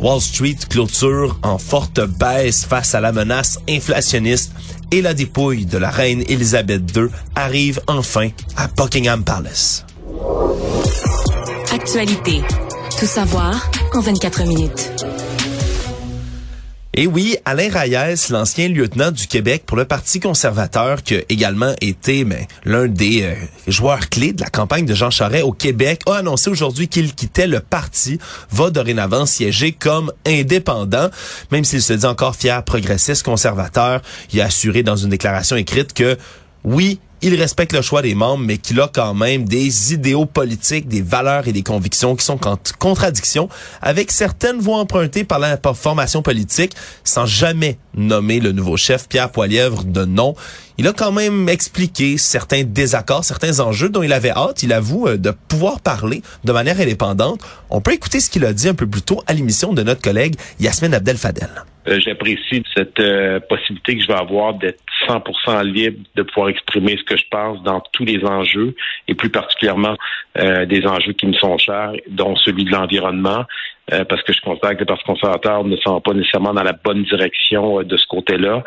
Wall Street clôture en forte baisse face à la menace inflationniste et la dépouille de la reine Elisabeth II arrive enfin à Buckingham Palace. Actualité. Tout savoir en 24 minutes. Et oui, Alain Reyes, l'ancien lieutenant du Québec pour le Parti conservateur, qui a également été l'un des euh, joueurs clés de la campagne de Jean Charest au Québec, a annoncé aujourd'hui qu'il quittait le parti, va dorénavant siéger comme indépendant, même s'il se dit encore fier progressiste conservateur. Il a assuré dans une déclaration écrite que oui, il respecte le choix des membres, mais qu'il a quand même des idéaux politiques, des valeurs et des convictions qui sont en contradiction avec certaines voies empruntées par la formation politique, sans jamais nommer le nouveau chef Pierre Poilièvre de nom. Il a quand même expliqué certains désaccords, certains enjeux dont il avait hâte, il avoue, euh, de pouvoir parler de manière indépendante. On peut écouter ce qu'il a dit un peu plus tôt à l'émission de notre collègue Yasmine Abdel-Fadel. Euh, J'apprécie cette euh, possibilité que je vais avoir d'être 100% libre de pouvoir exprimer ce que je pense dans tous les enjeux et plus particulièrement euh, des enjeux qui me sont chers, dont celui de l'environnement. Euh, parce que je constate que le Parti conservateur ne sont pas nécessairement dans la bonne direction euh, de ce côté-là.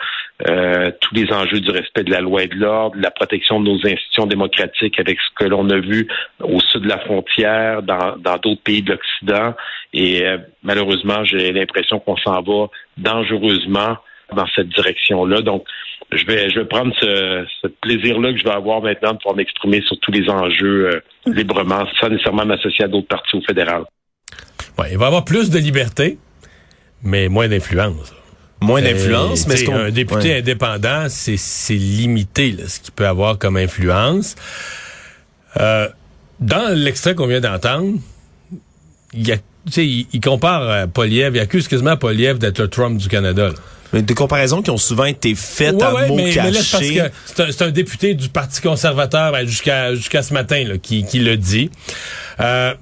Euh, tous les enjeux du respect de la loi et de l'ordre, la protection de nos institutions démocratiques avec ce que l'on a vu au sud de la frontière, dans d'autres pays de l'Occident. Et malheureusement, j'ai l'impression qu'on s'en va dangereusement dans cette direction-là. Donc, je vais, je vais prendre ce, ce plaisir-là que je vais avoir maintenant de pouvoir m'exprimer sur tous les enjeux librement, sans nécessairement m'associer à d'autres partis au fédéral. Ouais, il va avoir plus de liberté, mais moins d'influence. Moins d'influence, mais un député ouais. indépendant, c'est limité là, ce qu'il peut avoir comme influence. Euh, dans l'extrait qu'on vient d'entendre, il, y a, il, il compare euh, Poliev, il accuse quasiment Poliev d'être le Trump du Canada. Là. Mais des comparaisons qui ont souvent été faites ouais, à ouais, mots mais, cachés. mais là, c'est parce que c'est un, un, député du Parti conservateur ben, jusqu'à jusqu'à ce matin là, qui, qui le dit. Euh,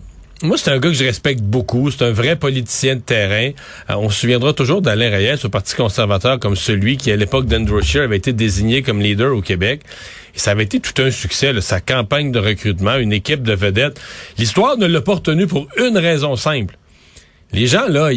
moi, c'est un gars que je respecte beaucoup. C'est un vrai politicien de terrain. Euh, on se souviendra toujours d'Alain Reyes au Parti conservateur comme celui qui, à l'époque d'Andrew Scheer, avait été désigné comme leader au Québec. Et ça avait été tout un succès, là, sa campagne de recrutement, une équipe de vedettes. L'histoire ne l'a pas retenu pour une raison simple. Les gens, là,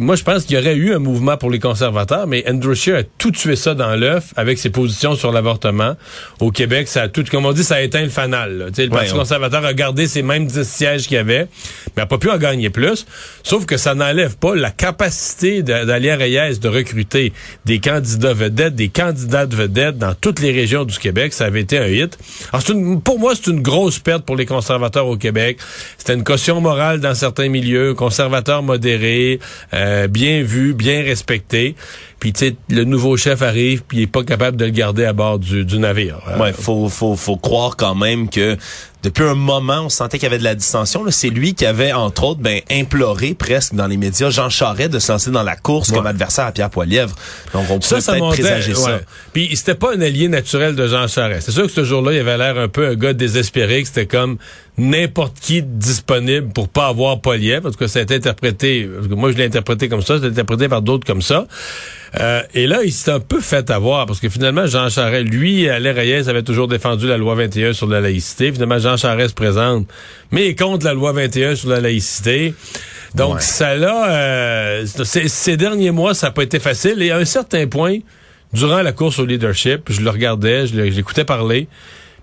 moi, je pense qu'il y aurait eu un mouvement pour les conservateurs, mais Andrew Scheer a tout tué ça dans l'œuf avec ses positions sur l'avortement. Au Québec, ça a tout, comme on dit, ça a éteint le fanal. Là. Le Parti ouais, conservateur a gardé ses mêmes 10 sièges qu'il y avait, mais n'a pas pu en gagner plus. Sauf que ça n'enlève pas la capacité d'Alia Reyes de recruter des candidats vedettes, des candidates vedettes dans toutes les régions du Québec. Ça avait été un hit. Alors, une, pour moi, c'est une grosse perte pour les conservateurs au Québec. C'était une caution morale dans certains milieux, conservateurs modéré, euh, bien vu, bien respecté. Puis tu sais, le nouveau chef arrive, puis il est pas capable de le garder à bord du, du navire. Ouais, faut, faut, faut croire quand même que depuis un moment, on sentait qu'il y avait de la distension. C'est lui qui avait, entre autres, ben, imploré presque dans les médias Jean Charest de se lancer dans la course comme adversaire à Pierre Poilievre. Donc, on pouvait peut-être présager ça. Puis, c'était pas un allié naturel de Jean Charest. C'est sûr que ce jour-là, il avait l'air un peu un gars désespéré, que c'était comme n'importe qui disponible pour pas avoir Poilievre. En tout cas, ça a été interprété, moi, je l'ai interprété comme ça, c'est interprété par d'autres comme ça. Euh, et là, il s'est un peu fait avoir parce que finalement, Jean Charest, lui, Alain Reyes avait toujours défendu la loi 21 sur la laïcité. Finalement, Jean Charest présente, mais contre la loi 21 sur la laïcité. Donc, ça là, euh, ces derniers mois, ça n'a pas été facile. Et à un certain point, durant la course au leadership, je le regardais, je l'écoutais parler,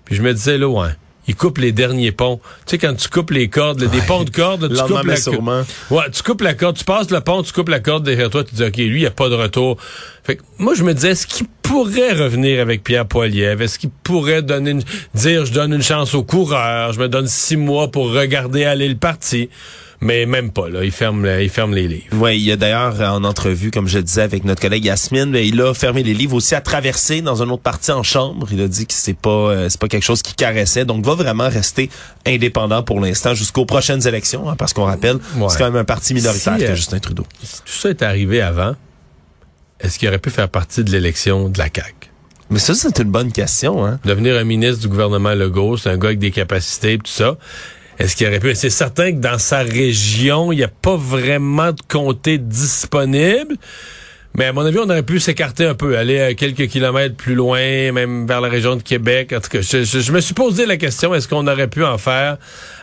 puis je me disais, là, ouais il coupe les derniers ponts. Tu sais, quand tu coupes les cordes, des ponts de cordes, tu coupes la corde. Ouais, tu coupes la corde, tu passes le pont, tu coupes la corde derrière toi, tu dis, OK, lui, il n'y a pas de retour. Fait que, moi, je me disais, est-ce qu'il pourrait revenir avec Pierre Poilievre? Est-ce qu'il pourrait donner une, dire, je donne une chance au coureur, je me donne six mois pour regarder aller le parti? Mais même pas. Là, il ferme, il ferme les livres. Oui, il y a d'ailleurs en entrevue, comme je disais avec notre collègue Yasmine, mais il a fermé les livres aussi à traverser dans un autre parti en chambre. Il a dit que c'est pas, euh, c'est pas quelque chose qui caressait, donc va vraiment rester indépendant pour l'instant jusqu'aux prochaines élections, hein, parce qu'on rappelle, c'est quand même un parti minoritaire que euh, Justin Trudeau. Si tout ça est arrivé avant, est-ce qu'il aurait pu faire partie de l'élection de la CAQ? Mais ça, c'est une bonne question. Hein? Devenir un ministre du gouvernement Legault, c'est un gars avec des capacités, tout ça. Est-ce qu'il aurait pu? C'est certain que dans sa région, il n'y a pas vraiment de comté disponible. Mais à mon avis, on aurait pu s'écarter un peu, aller quelques kilomètres plus loin, même vers la région de Québec. En tout cas, je, me suis posé la question, est-ce qu'on aurait pu en faire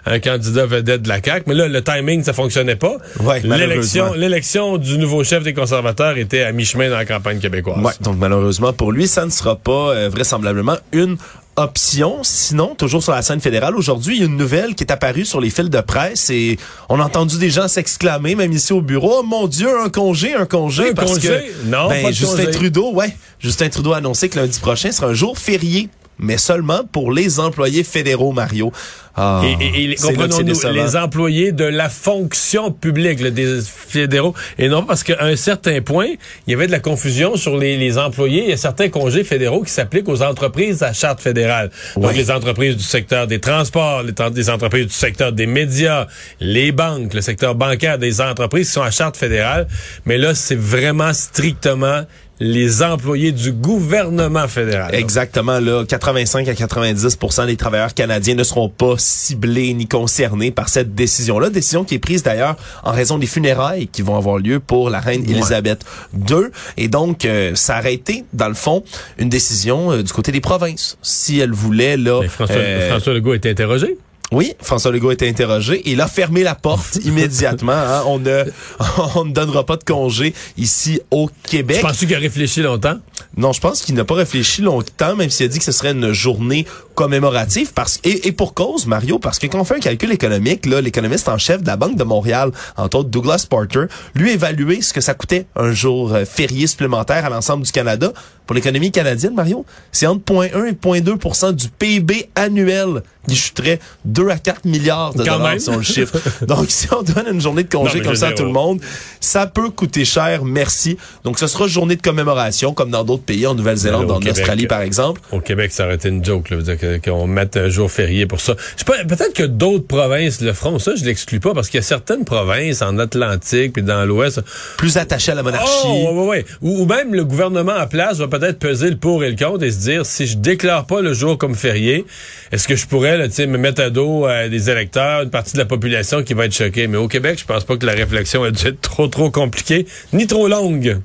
un candidat vedette de la CAQ? Mais là, le timing, ça fonctionnait pas. Ouais, l'élection, l'élection du nouveau chef des conservateurs était à mi-chemin dans la campagne québécoise. Ouais, donc malheureusement pour lui, ça ne sera pas euh, vraisemblablement une option. Sinon, toujours sur la scène fédérale, aujourd'hui, il y a une nouvelle qui est apparue sur les fils de presse et on a entendu des gens s'exclamer, même ici au bureau, oh mon Dieu, un congé, un congé. Un parce congé? que non, ben, Justin congé. Trudeau, ouais, Justin Trudeau a annoncé que lundi prochain sera un jour férié mais seulement pour les employés fédéraux, Mario. Ah, et, et, comprenons-nous, les employés de la fonction publique, là, des fédéraux, et non parce qu'à un certain point, il y avait de la confusion sur les, les employés. Il y a certains congés fédéraux qui s'appliquent aux entreprises à charte fédérale. Donc, les entreprises du secteur des transports, les, les, entreprises du secteur des médias, les banques, le secteur bancaire des entreprises qui sont à charte fédérale. Mais là, c'est vraiment strictement les employés du gouvernement fédéral. Exactement. Là, 85 à 90 des travailleurs canadiens ne seront pas ciblés ni concernés par cette décision-là. Décision qui est prise d'ailleurs en raison des funérailles qui vont avoir lieu pour la reine Elisabeth II. Et donc, euh, ça aurait été, dans le fond, une décision euh, du côté des provinces. Si elle voulait, là... Mais François, euh, François Legault a été interrogé. Oui, François Legault a été interrogé il a fermé la porte immédiatement. Hein. On, ne, on ne donnera pas de congé ici au Québec. Tu penses qu'il a réfléchi longtemps? Non, je pense qu'il n'a pas réfléchi longtemps, même s'il a dit que ce serait une journée commémorative. Parce, et, et pour cause, Mario, parce que quand on fait un calcul économique, là, l'économiste en chef de la Banque de Montréal, entre autres Douglas Porter, lui a évalué ce que ça coûtait un jour euh, férié supplémentaire à l'ensemble du Canada. Pour l'économie canadienne, Mario, c'est entre 0,1 et 0,2% du PIB annuel qui chuterait 2 à 4 milliards de dollars sur le chiffre. Donc, si on donne une journée de congé comme ça à tout le monde, ça peut coûter cher, merci. Donc, ce sera journée de commémoration, comme dans d'autres pays, en Nouvelle-Zélande, en Australie, par exemple. Au Québec, ça aurait été une joke, là, qu'on mette un jour férié pour ça. Peut-être que d'autres provinces le feront, ça, je l'exclus pas, parce qu'il y a certaines provinces en Atlantique puis dans l'Ouest... Plus attachées à la monarchie. Oh, ouais, ouais, Ou, ou, même le gouvernement en place va peut-être peser le pour et le contre et se dire, si je déclare pas le jour comme férié, est-ce que je pourrais, là, me mettre à dos euh, des électeurs, une partie de la population qui va être choquée? Mais au Québec, je pense pas que la réflexion a dû être trop, trop compliquée, ni trop longue.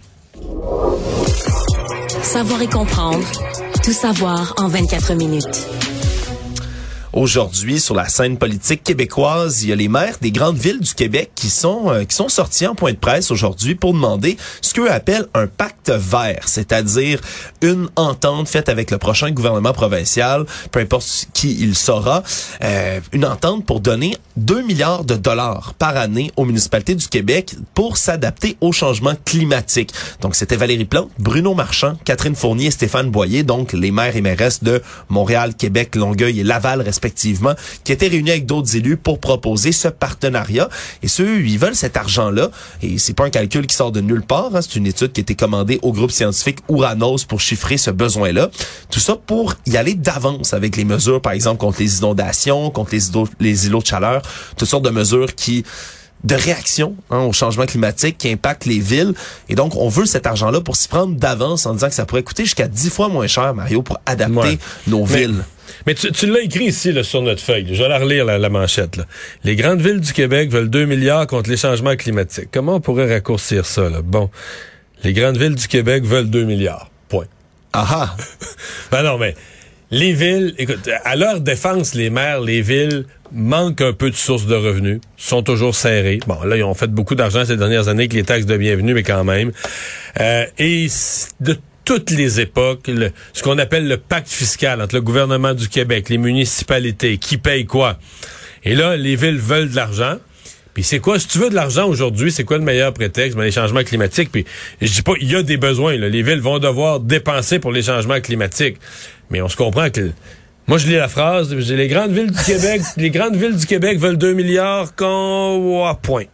Savoir et comprendre. Tout savoir en 24 minutes. Aujourd'hui, sur la scène politique québécoise, il y a les maires des grandes villes du Québec qui sont euh, qui sont sortis en point de presse aujourd'hui pour demander ce qu'eux appellent un pacte vert, c'est-à-dire une entente faite avec le prochain gouvernement provincial, peu importe qui il sera, euh, une entente pour donner 2 milliards de dollars par année aux municipalités du Québec pour s'adapter au changement climatique. Donc c'était Valérie Plante, Bruno Marchand, Catherine Fournier et Stéphane Boyer, donc les maires et mairesses de Montréal, Québec, Longueuil et Laval respectivement qui étaient réunis avec d'autres élus pour proposer ce partenariat. Et ceux, ils veulent cet argent-là. Et c'est pas un calcul qui sort de nulle part. Hein. C'est une étude qui a été commandée au groupe scientifique Uranos pour chiffrer ce besoin-là. Tout ça pour y aller d'avance avec les mesures, par exemple, contre les inondations, contre les îlots, les îlots de chaleur, toutes sortes de mesures qui de réaction hein, au changement climatique qui impacte les villes. Et donc, on veut cet argent-là pour s'y prendre d'avance en disant que ça pourrait coûter jusqu'à dix fois moins cher, Mario, pour adapter nos villes. Mais tu, tu l'as écrit ici là, sur notre feuille. Je vais la relire, la, manchette. Là. Les grandes villes du Québec veulent 2 milliards contre les changements climatiques. Comment on pourrait raccourcir ça? Là? Bon, les grandes villes du Québec veulent 2 milliards. Point. Ah ben non, mais les villes, écoute, à leur défense, les maires, les villes manquent un peu de sources de revenus, sont toujours serrés. Bon, là, ils ont fait beaucoup d'argent ces dernières années avec les taxes de bienvenue, mais quand même. Euh, et de toutes les époques, ce qu'on appelle le pacte fiscal entre le gouvernement du Québec, les municipalités, qui payent quoi. Et là, les villes veulent de l'argent. Puis c'est quoi, si tu veux de l'argent aujourd'hui, c'est quoi le meilleur prétexte? Ben, les changements climatiques? Puis je dis pas, il y a des besoins. Là. Les villes vont devoir dépenser pour les changements climatiques. Mais on se comprend que moi, je lis la phrase, les grandes villes du Québec, les grandes villes du Québec veulent 2 milliards oh, point.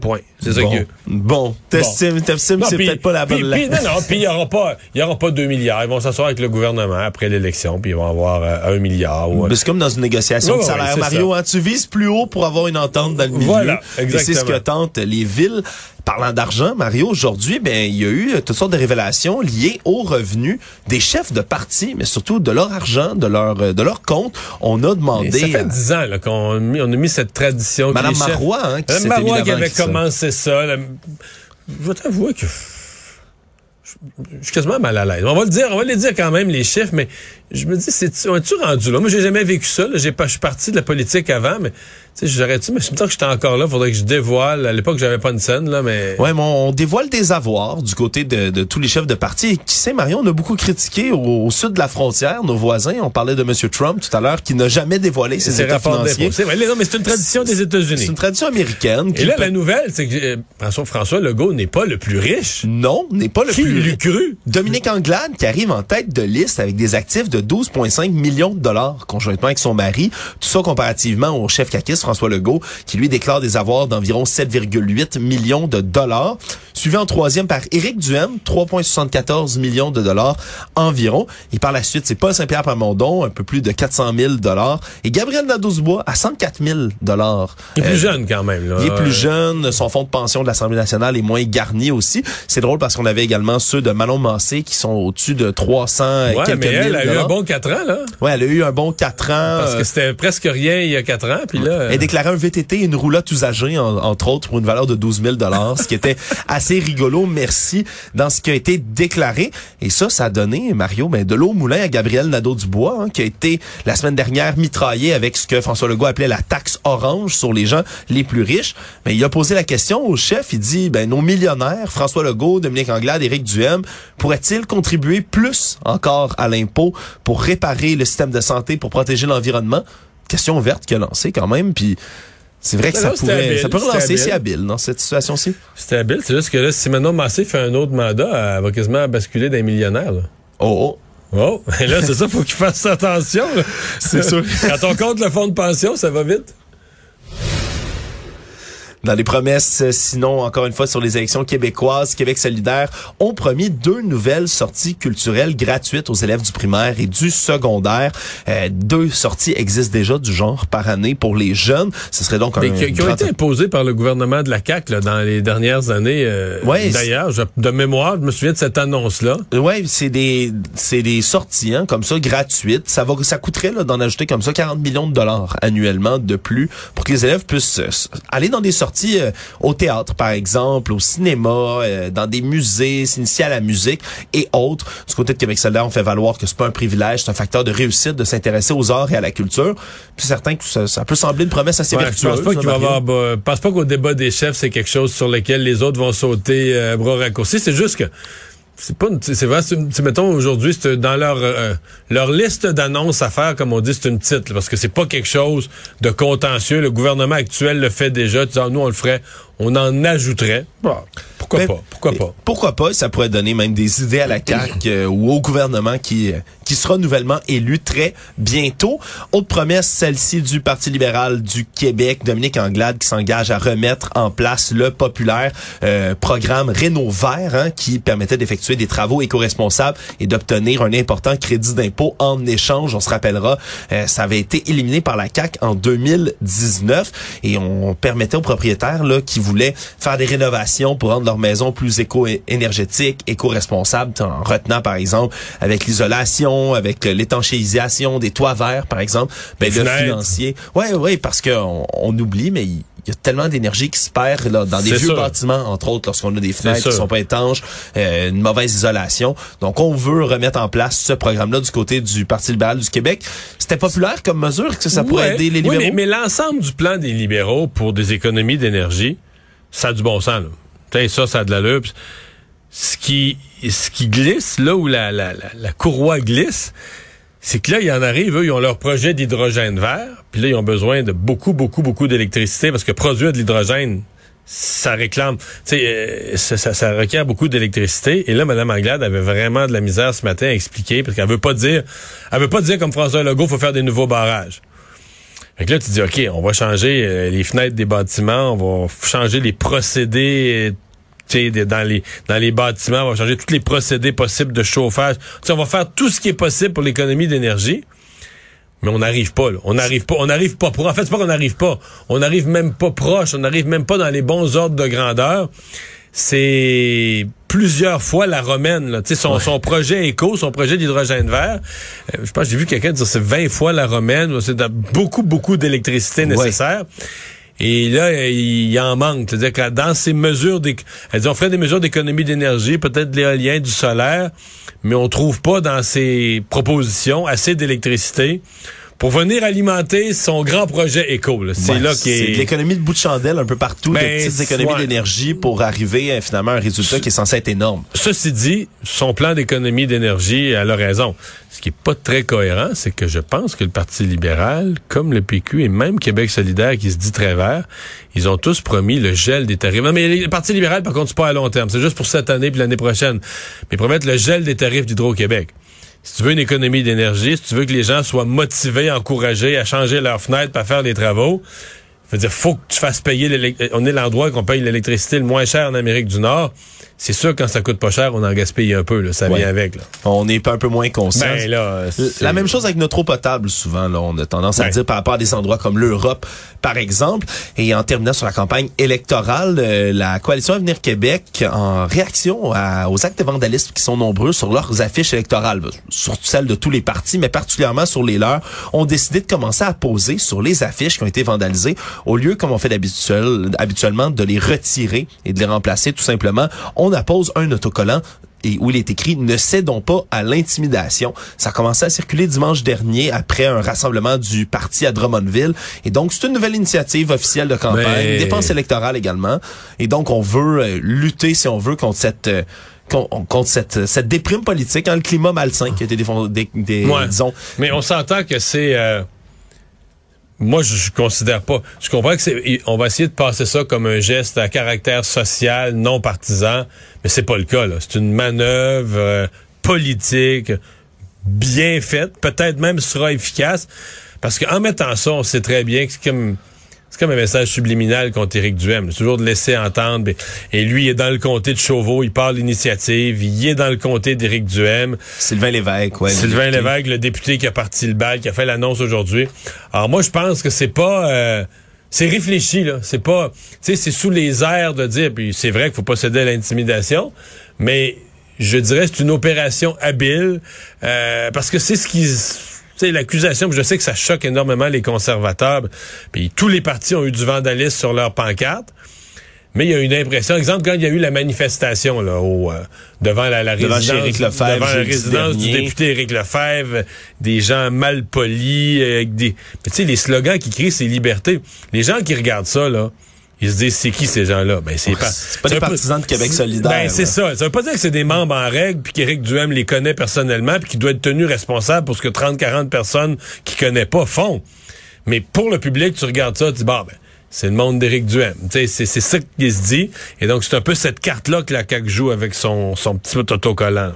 Point. C'est ça bon. que. Bon. T'estimes, t'estimes c'est peut-être pas la bonne puis, Non, non, puis il y aura pas, y aura pas 2 milliards. Ils vont s'asseoir avec le gouvernement après l'élection, puis ils vont avoir euh, 1 milliard. Ou... C'est comme dans une négociation de salaire, Mario. Hein, tu vises plus haut pour avoir une entente dans le milieu. Voilà, exactement. Et c'est ce que tentent les villes. Parlant d'argent, Mario, aujourd'hui, ben il y a eu toutes sortes de révélations liées aux revenus des chefs de parti, mais surtout de leur argent, de leur de leur compte. On a demandé. Mais ça fait dix ans qu'on a mis, on a mis cette tradition. Madame que les Marois, hein, qui Madame Marois qui avait commencé ça. la... Je vais t'avouer que je suis quasiment mal à l'aise. On va le dire, on va les dire quand même les chiffres, mais je me dis, c'est on est-tu rendu là? Moi, j'ai jamais vécu ça. J'ai pas, je suis parti de la politique avant, mais tu sais, j'aurais-tu, mais je me que j'étais encore là. Faudrait que je dévoile. À l'époque, j'avais pas une scène là, mais ouais, mais on dévoile des avoirs du côté de, de tous les chefs de parti. Et qui sait, Marion, on a beaucoup critiqué au, au, sud de la frontière nos voisins. On parlait de M. Trump tout à l'heure, qui n'a jamais dévoilé ses états financiers. C'est vrai, non, mais c'est une tradition des États-Unis. C'est une tradition américaine. Et là, la nouvelle, c'est que euh, François, François Legault n'est pas le plus riche. Non, n'est pas le qui plus riche? cru? Dominique Anglade, qui arrive en tête de liste avec des actifs de 12,5 millions de dollars conjointement avec son mari. Tout ça comparativement au chef caquiste François Legault, qui lui déclare des avoirs d'environ 7,8 millions de dollars. Suivi en troisième par Éric Duhem, 3,74 millions de dollars environ. Et par la suite, c'est Paul Saint-Pierre Plamondon, un peu plus de 400 000 dollars. Et Gabriel Nadeau-Dubois à 104 000 dollars. Il est plus euh, jeune quand même. Là. Il est plus jeune. Son fonds de pension de l'Assemblée nationale est moins garni aussi. C'est drôle parce qu'on avait également ceux de Manon Massé qui sont au-dessus de 300 et ouais, quelques mais elle mille a eu un bon 4 ans, là. Ouais, elle a eu un bon 4 ans. Parce que c'était presque rien il y a 4 ans, puis là... Elle déclarait un VTT et une roulotte usagée, en, entre autres, pour une valeur de 12 000 ce qui était assez rigolo, merci, dans ce qui a été déclaré. Et ça, ça a donné, Mario, ben, de l'eau au moulin à Gabriel Nadeau-Dubois, hein, qui a été, la semaine dernière, mitraillé avec ce que François Legault appelait la taxe orange sur les gens les plus riches. Mais il a posé la question au chef, il dit, ben, nos millionnaires, François Legault, Dominique Anglade, Éric Duhem, pourraient-ils contribuer plus encore à l'impôt pour réparer le système de santé, pour protéger l'environnement? Question ouverte qu'il a lancée quand même, puis c'est vrai que ça, pourrait, habile, ça peut relancer, c'est habile dans cette situation-ci. C'était habile, c'est juste que là, si Manon Massé fait un autre mandat, elle va quasiment basculer des millionnaires, là. Oh, Oh, et là, c'est ça, faut qu'il fasse attention. C'est sûr. Quand on compte le fonds de pension, ça va vite. Dans les promesses, sinon, encore une fois, sur les élections québécoises, Québec solidaire ont promis deux nouvelles sorties culturelles gratuites aux élèves du primaire et du secondaire. Euh, deux sorties existent déjà du genre par année pour les jeunes. Ce serait donc un Mais qui, qui ont grand- été imposés par le gouvernement de la CAQ là, dans les dernières années. euh, Ouais, D'ailleurs, de mémoire, je me souviens de cette annonce-là. Ouais, c'est des c'est des sorties hein, comme ça gratuites. Ça va ça coûterait là d'en ajouter comme ça 40 millions de dollars annuellement de plus pour que les élèves puissent euh, aller dans des sorties euh, au théâtre par exemple, au cinéma, euh, dans des musées, s'initier à la musique et autres. Du côté de Québec solidaire, on fait valoir que c'est pas un privilège, c'est un facteur de réussite de s'intéresser aux arts et à la culture. Puis certain que ça, ça peut sembler une promesse assez Ouais, je vertueuse. pense pas hein, qu'il va avoir. bah, je pense pas qu'au débat des chefs, c'est quelque chose sur lequel les autres vont sauter euh, bras raccourcis. C'est juste que c'est pas c'est vrai c'est mettons aujourd'hui c'est dans leur euh, leur liste d'annonces à faire comme on dit c'est une petite là, parce que c'est pas quelque chose de contentieux. Le gouvernement actuel le fait déjà. Disant nous on le ferait on en ajouterait Bon, pourquoi Mais- pas? Pourquoi pas? Pourquoi pas? Ça pourrait donner même des idées à la CAQ euh, ou au gouvernement qui, euh, qui sera nouvellement élu très bientôt. Autre promesse, celle-ci du Parti libéral du Québec, Dominique Anglade, qui s'engage à remettre en place le populaire euh, programme Rénov Vert, hein, qui permettait d'effectuer des travaux éco-responsables et d'obtenir un important crédit d'impôt en échange. On se rappellera, euh, ça avait été éliminé par la CAC en 2019 et on permettait aux propriétaires là qui voulaient faire des rénovations pour rendre leur maison plus éco-énergétique, éco-responsable, en retenant par exemple avec l'isolation, avec l'étanchéisation des toits verts par exemple, ben le financier. Ouais ouais parce qu'on on oublie mais il y a tellement d'énergie qui se perd là, dans des vieux bâtiments, entre autres, lorsqu'on a des fenêtres qui sont pas étanches, euh, une mauvaise isolation. Donc, on veut remettre en place ce programme-là du côté du Parti libéral du Québec. C'était populaire comme mesure que ça pourrait aider les libéraux? Oui, mais, l'ensemble du plan des libéraux pour des économies d'énergie, ça a du bon sens. Là. ça, ça a de la l'allure. Ce qui, ce qui glisse, là où la, la, la courroie glisse, c'est que là, il y en arrive, eux, ils ont leur projet d'hydrogène vert, puis là, ils ont besoin de beaucoup, beaucoup, beaucoup d'électricité parce que produire de l'hydrogène, ça réclame, euh, ça, ça, requiert beaucoup d'électricité. Et là, Mme Anglade avait vraiment de la misère ce matin à expliquer parce qu'elle veut pas dire, elle veut pas dire comme François Legault, faut faire des nouveaux barrages. Fait que là, tu dis, OK, on va changer euh, les fenêtres des bâtiments, on va changer les procédés dans les dans les bâtiments, on va changer tous les procédés possibles de chauffage. On va faire tout ce qui est possible pour l'économie d'énergie. Mais on n'arrive pas, là. On n'arrive pas, on n'arrive pas. En fait, c'est pas qu'on n'arrive pas. On n'arrive même pas proche. On n'arrive même pas dans les bons ordres de grandeur. C'est plusieurs fois la romaine, là. Son, son projet éco, son projet d'hydrogène vert. Euh, je pense que j'ai vu quelqu'un dire c'est 20 fois la romaine. C'est beaucoup, beaucoup d'électricité nécessaire. Et là, il en manque. C'est-à-dire que dans ces mesures, on ferait des mesures d'économie d'énergie, peut-être de l'éolien, du solaire, mais on trouve pas dans ces propositions assez d'électricité pour venir alimenter son grand projet éco. C'est là qui est... C'est l'économie de bout de chandelle un peu partout, de ben, petites économies d'énergie pour arriver à finalement un résultat qui est censé être énorme. Ceci dit, son plan d'économie d'énergie, elle a raison. Ce qui est pas très cohérent, c'est que je pense que le Parti libéral, comme le PQ et même Québec solidaire qui se dit très vert, ils ont tous promis le gel des tarifs. Non, mais le Parti libéral, par contre, c'est pas à long terme. C'est juste pour cette année puis l'année prochaine. Mais ils promettent le gel des tarifs d'Hydro-Québec si tu veux une économie d'énergie, si tu veux que les gens soient motivés, encouragés à changer leurs fenêtres, à faire des travaux, veut dire, faut que tu fasses payer l'électricité. On est l'endroit qu'on paye l'électricité le moins cher en Amérique du Nord c'est sûr quand ça coûte pas cher, on en gaspille un peu, là, ça vient avec. Là. On est un peu moins conscient. Ben, là, la même chose avec notre eau potable, souvent. Là, on a tendance à dire par rapport à des endroits comme l'Europe, par exemple. Et en terminant sur la campagne électorale, euh, la coalition Avenir Québec, en réaction aux actes de vandalisme qui sont nombreux sur leurs affiches électorales, surtout celles de tous les partis, mais particulièrement sur les leurs, ont décidé de commencer à poser sur les affiches qui ont été vandalisées, au lieu, comme on fait habituellement, de les retirer et de les remplacer tout simplement on appose un autocollant et où il est écrit ne cédons pas à l'intimidation. Ça a commencé à circuler dimanche dernier après un rassemblement du parti à Drummondville et donc c'est une nouvelle initiative officielle de campagne, dépense électorale également et donc on veut euh, lutter si on veut contre cette euh, contre cette, cette déprime politique, hein, le climat malsain qui a été défendu, des, disons. Mais on s'entend que c'est euh, moi, je, considère pas. Je comprends que c'est. On va essayer de passer ça comme un geste à caractère social, non partisan, mais c'est pas le cas. C'est une manœuvre euh, politique bien faite, peut-être même sera efficace, parce qu'en mettant ça, on sait très bien que c'est comme c'est comme un message subliminal contre Éric Duhem. C'est toujours de laisser entendre. Et lui, il est dans le comté de Chauveau, il parle l'initiative, il est dans le comté d'Éric Duhem. Sylvain Lévesque, ouais. Sylvain Lévesque, le député qui a parti le bal, qui a fait l'annonce aujourd'hui. Alors moi, je pense que c'est pas... Euh, c'est réfléchi, là. C'est pas... Tu sais, c'est sous les airs de dire... Puis c'est vrai qu'il faut pas céder à l'intimidation, mais je dirais c'est une opération habile, euh, parce que c'est ce qui sais, l'accusation, je sais que ça choque énormément les conservateurs, puis tous les partis ont eu du vandalisme sur leur pancarte. Mais il y a une impression, exemple, quand il y a eu la manifestation là, au, euh, devant la, résidence, devant la résidence du député Éric Lefebvre, des gens mal polis, avec des, tu sais, les slogans qui crient c'est liberté. Les gens qui regardent ça là, ils se disent, c'est qui ces gens-là? Ben, c'est pas, c'est pas des partisans de Québec solidaire. Ben, c'est ça. Ça veut pas dire que c'est des membres en règle puis qu'Éric Duhem les connaît personnellement puis qu'il doit être tenu responsable pour ce que 30, 40 personnes qui connaît pas font. Mais pour le public, tu regardes ça, tu dis, bah, ben, c'est le monde d'Éric Duhem. C'est, c'est ça qu'il se dit. Et donc, c'est un peu cette carte-là que la CAQ joue avec son, son petit autocollant.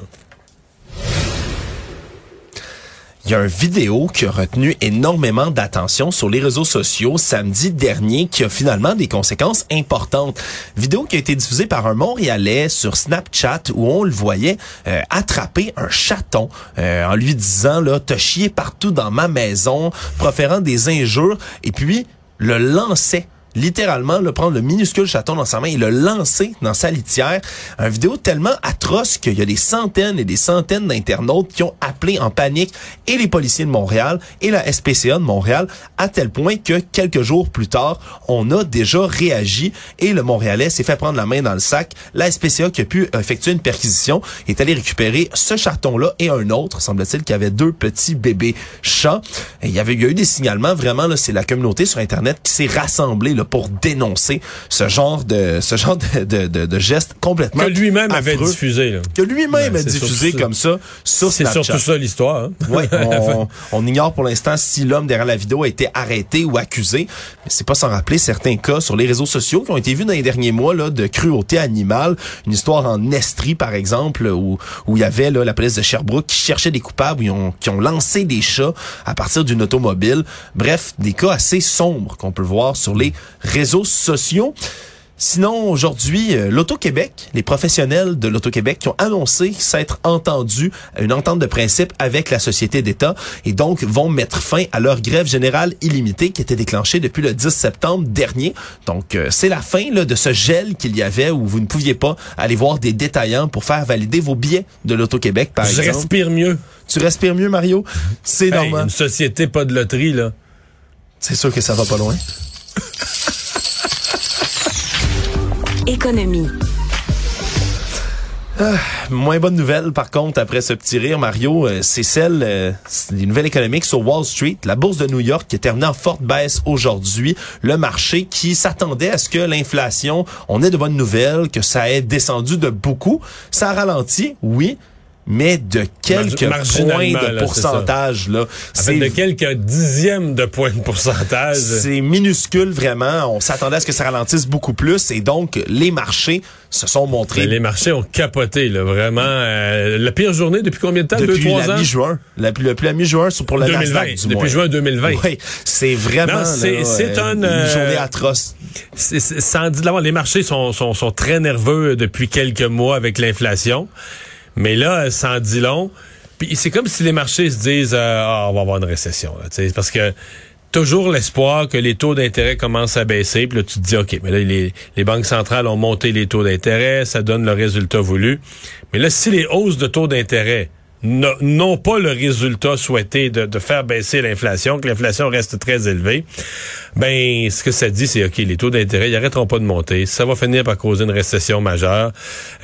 Il y a une vidéo qui a retenu énormément d'attention sur les réseaux sociaux samedi dernier qui a finalement des conséquences importantes. Vidéo qui a été diffusée par un Montréalais sur Snapchat où on le voyait euh, attraper un chaton euh, en lui disant là t'as chié partout dans ma maison, proférant des injures et puis le lançait littéralement le prendre le minuscule chaton dans sa main et le lancer dans sa litière. Un vidéo tellement atroce qu'il y a des centaines et des centaines d'internautes qui ont appelé en panique et les policiers de Montréal et la SPCA de Montréal à tel point que quelques jours plus tard, on a déjà réagi et le Montréalais s'est fait prendre la main dans le sac. La SPCA qui a pu effectuer une perquisition est allé récupérer ce chaton-là et un autre, semble-t-il, qui avait deux petits bébés chats. Il y avait eu des signalements vraiment là, c'est la communauté sur internet qui s'est rassemblée pour dénoncer ce genre de ce genre de, de, de, de geste complètement que lui-même avait diffusé. Là. Que lui-même a diffusé comme ça sur C'est surtout ça l'histoire. Hein? Oui, on, on, ignore pour l'instant si l'homme derrière la vidéo a été arrêté ou accusé, mais c'est pas sans rappeler certains cas sur les réseaux sociaux qui ont été vus dans les derniers mois là de cruauté animale, une histoire en Estrie par exemple où où il y avait là la police de Sherbrooke qui cherchait des coupables, ils ont qui ont lancé des chats à partir d'une automobile. Bref, des cas assez sombres qu'on peut voir sur les réseaux sociaux. Sinon, aujourd'hui, euh, l'Auto-Québec, les professionnels de l'Auto-Québec qui ont annoncé s'être entendus à une entente de principe avec la société d'État et donc vont mettre fin à leur grève générale illimitée qui était déclenchée depuis le 10 septembre dernier. Donc, euh, c'est la fin là, de ce gel qu'il y avait où vous ne pouviez pas aller voir des détaillants pour faire valider vos billets de l'Auto-Québec, par Je exemple. respire mieux. Tu respires mieux, Mario? C'est Hey, normal. une société pas de loterie, là. C'est sûr que ça va pas loin. Économie. Ah, moins bonne nouvelle, par contre, après ce petit rire, Mario, euh, c'est celle euh, des nouvelles économiques sur Wall Street. La bourse de New York qui est terminée en forte baisse aujourd'hui. Le marché qui s'attendait à ce que l'inflation, on ait de bonnes nouvelles, que ça ait descendu de beaucoup. Ça a ralenti, oui, mais de quelques points de c'est pourcentage. Là, fait, de quelques dixièmes de points de pourcentage. c'est minuscule vraiment. On s'attendait à ce que ça ralentisse beaucoup plus et donc les marchés se sont montrés Mais les marchés ont capoté, là, vraiment. euh, la pire journée depuis combien de temps? depuis Deux, trois la mi-juin. La, depuis la mi-juin sur- pour la 2020, Nasdaq, du depuis moins. juin 2020. Oui, c'est vraiment c'est- c'est euh, un, une euh, journée atroce. C'est- c'est- Sans dire de l'avant, les marchés sont, sont, sont très nerveux depuis quelques mois avec l'inflation. Mais là, sans dit long. Puis c'est comme si les marchés se disent euh, Ah, on va avoir une récession. Là, parce que toujours l'espoir que les taux d'intérêt commencent à baisser. Puis là, tu te dis, OK, mais là, les, les banques centrales ont monté les taux d'intérêt, ça donne le résultat voulu. Mais là, si les hausses de taux d'intérêt n'ont pas le résultat souhaité de, de faire baisser l'inflation, que l'inflation reste très élevée, ben ce que ça dit, c'est OK, les taux d'intérêt, ils arrêteront pas de monter. Ça va finir par causer une récession majeure.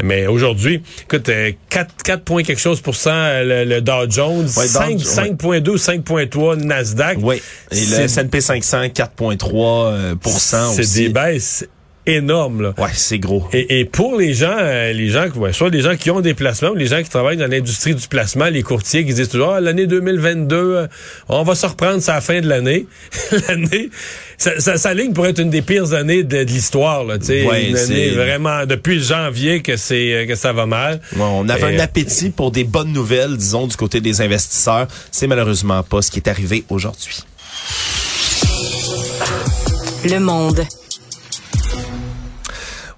Mais aujourd'hui, écoute, euh, 4, 4 points quelque chose pour cent euh, le, le Dow Jones, Ouais, Dow- 5, 5.2, 5.3 Nasdaq. Oui. Et le S&P 500, 4,3 euh, pour cent C'est des baisses énormes. Là. Ouais, c'est gros. Et, et pour les gens, euh, les gens, ouais, soit les gens qui ont des placements ou les gens qui travaillent dans l'industrie du placement, les courtiers qui disent toujours Ah, l'année 2022, euh, on va se reprendre ça à la fin de l'année. l'année, ça, ça, ça ligne pour être une des pires années de, de l'histoire. Là, tu sais, Ouais, une année c'est- vraiment depuis janvier que c'est euh, que ça va mal. Ouais, on avait Et, un appétit pour des bonnes nouvelles, disons, du côté des investisseurs. C'est malheureusement pas ce qui est arrivé aujourd'hui. Le monde.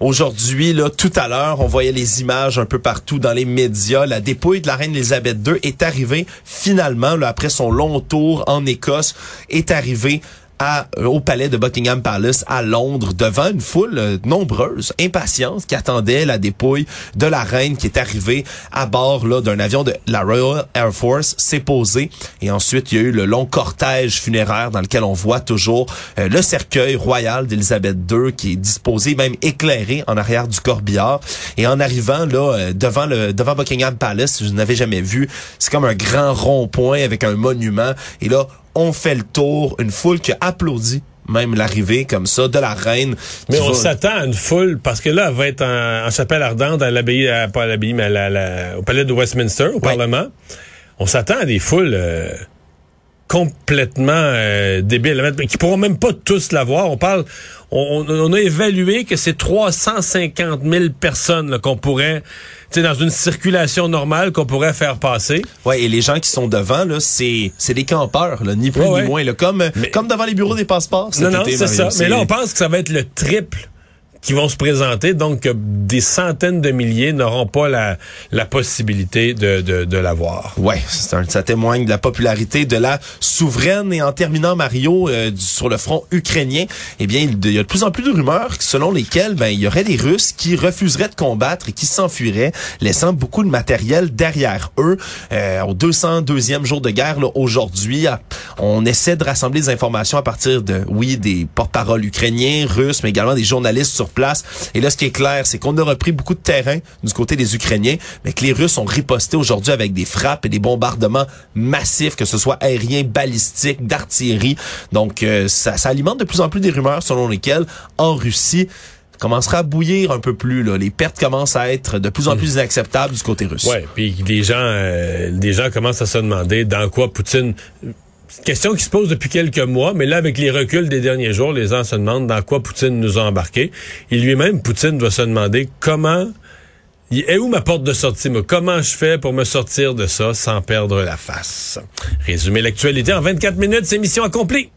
Aujourd'hui, là, tout à l'heure, on voyait les images un peu partout dans les médias. La dépouille de la reine Elisabeth II est arrivée finalement, après son long tour en Écosse, est arrivée à, euh, au palais de Buckingham Palace à Londres devant une foule euh, nombreuse, impatiente, qui attendait la dépouille de la reine qui est arrivée à bord là d'un avion de la Royal Air Force, s'est posé et ensuite il y a eu le long cortège funéraire dans lequel on voit toujours euh, le cercueil royal d'Élisabeth II qui est disposé même éclairé en arrière du corbillard. Et en arrivant là euh, devant le devant Buckingham Palace, je n'avais jamais vu, c'est comme un grand rond-point avec un monument. Et là on fait le tour, une foule qui applaudit même l'arrivée comme ça de la reine. Mais on va- s'attend à une foule parce que là, elle va être en, en chapelle ardente à l'abbaye, à- pas à l'abbaye, mais à la- la- au palais de Westminster, au Parlement. On s'attend à des foules. euh, complètement euh, débiles, qui pourront même pas tous l'avoir. On parle, on, on, a évalué que c'est 350 000 personnes qu'on pourrait, tu sais, dans une circulation normale qu'on pourrait faire passer. Ouais, et les gens qui sont devant là, c'est c'est des campeurs, là, ni plus ni moins, là, comme comme devant les bureaux des passeports. Non, non, c'est ça. Mais là, on pense que ça va être le triple qui vont se présenter. Donc, des centaines de milliers n'auront pas la, la possibilité de, de, de l'avoir. Ouais, ça témoigne de la popularité de la souveraine. Et en terminant, Mario, euh, sur le front ukrainien, eh bien, il y a de plus en plus de rumeurs selon lesquelles ben, il y aurait des Russes qui refuseraient de combattre et qui s'enfuiraient, laissant beaucoup de matériel derrière eux. Euh, au 202e jour de guerre, aujourd'hui, on essaie de rassembler des informations à partir de, oui, des porte-paroles ukrainiens, russes, mais également des journalistes sur place. Et là, ce qui est clair, c'est qu'on a repris beaucoup de terrain du côté des Ukrainiens, mais que les Russes ont riposté aujourd'hui avec des frappes et des bombardements massifs, que ce soit aériens, balistiques, d'artillerie. Donc, euh, ça, ça alimente de plus en plus des rumeurs selon lesquelles, en Russie, commencera à bouillir un peu plus. Là. Les pertes commencent à être de plus en plus inacceptables du côté russe. Ouais, puis les gens, euh, les gens commencent à se demander dans quoi Poutine question qui se pose depuis quelques mois, mais là, avec les reculs des derniers jours, les gens se demandent dans quoi Poutine nous a embarqués. Et lui-même, Poutine doit se demander comment... est où ma porte de sortie? Mais comment je fais pour me sortir de ça sans perdre la face? Résumer l'actualité en 24 minutes, c'est mission accomplie.